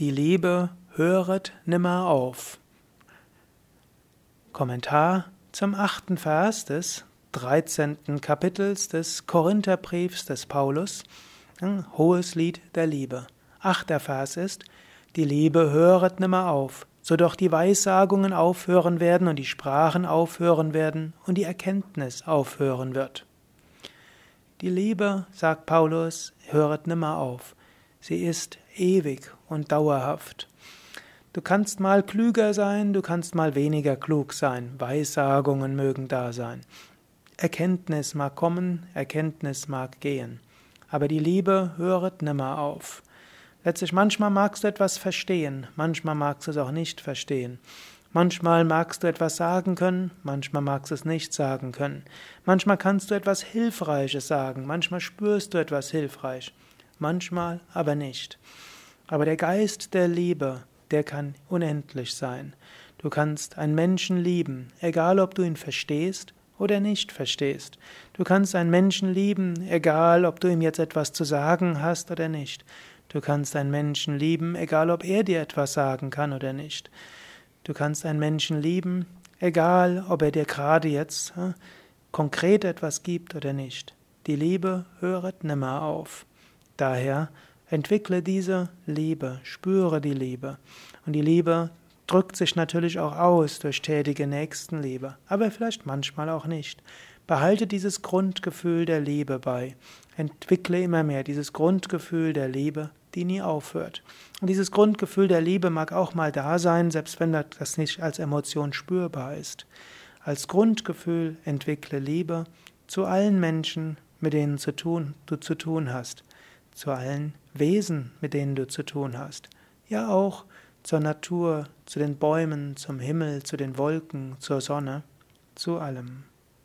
Die Liebe höret nimmer auf. Kommentar zum achten Vers des 13. Kapitels des Korintherbriefs des Paulus. Ein hohes Lied der Liebe. Achter Vers ist, die Liebe höret nimmer auf, so doch die Weissagungen aufhören werden und die Sprachen aufhören werden und die Erkenntnis aufhören wird. Die Liebe, sagt Paulus, höret nimmer auf. Sie ist ewig und dauerhaft. Du kannst mal klüger sein, du kannst mal weniger klug sein, Weissagungen mögen da sein. Erkenntnis mag kommen, Erkenntnis mag gehen. Aber die Liebe höret nimmer auf. Letztlich manchmal magst du etwas verstehen, manchmal magst du es auch nicht verstehen. Manchmal magst du etwas sagen können, manchmal magst du es nicht sagen können. Manchmal kannst du etwas Hilfreiches sagen, manchmal spürst du etwas hilfreich manchmal aber nicht. Aber der Geist der Liebe, der kann unendlich sein. Du kannst einen Menschen lieben, egal ob du ihn verstehst oder nicht verstehst. Du kannst einen Menschen lieben, egal ob du ihm jetzt etwas zu sagen hast oder nicht. Du kannst einen Menschen lieben, egal ob er dir etwas sagen kann oder nicht. Du kannst einen Menschen lieben, egal ob er dir gerade jetzt äh, konkret etwas gibt oder nicht. Die Liebe höret nimmer auf. Daher entwickle diese Liebe, spüre die Liebe. Und die Liebe drückt sich natürlich auch aus durch tätige Nächstenliebe, aber vielleicht manchmal auch nicht. Behalte dieses Grundgefühl der Liebe bei. Entwickle immer mehr dieses Grundgefühl der Liebe, die nie aufhört. Und dieses Grundgefühl der Liebe mag auch mal da sein, selbst wenn das nicht als Emotion spürbar ist. Als Grundgefühl entwickle Liebe zu allen Menschen, mit denen du zu tun hast zu allen Wesen, mit denen du zu tun hast. Ja auch zur Natur, zu den Bäumen, zum Himmel, zu den Wolken, zur Sonne, zu allem.